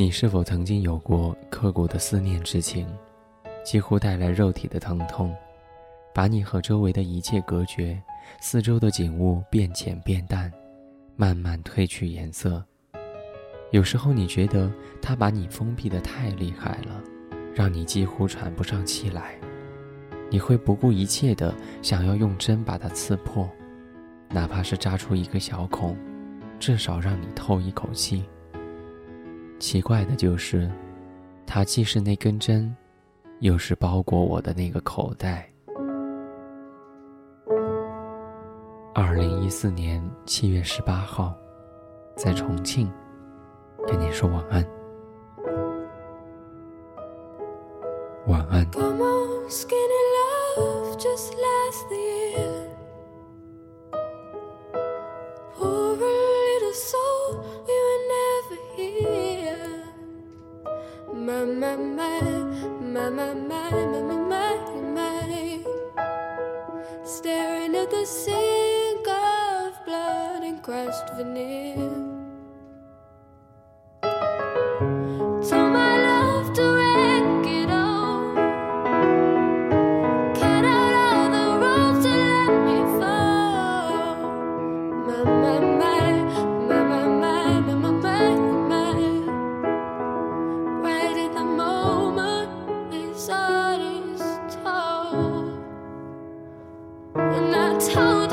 你是否曾经有过刻骨的思念之情，几乎带来肉体的疼痛，把你和周围的一切隔绝，四周的景物变浅变淡，慢慢褪去颜色。有时候你觉得它把你封闭的太厉害了，让你几乎喘不上气来，你会不顾一切的想要用针把它刺破，哪怕是扎出一个小孔，至少让你透一口气。奇怪的就是，它既是那根针，又是包裹我的那个口袋。二零一四年七月十八号，在重庆，跟你说晚安。晚安。My, my, my, my, my, my, my, my, Staring at the sink of blood and crushed veneer.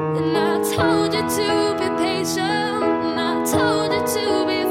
And I told you to be patient, and I told you to be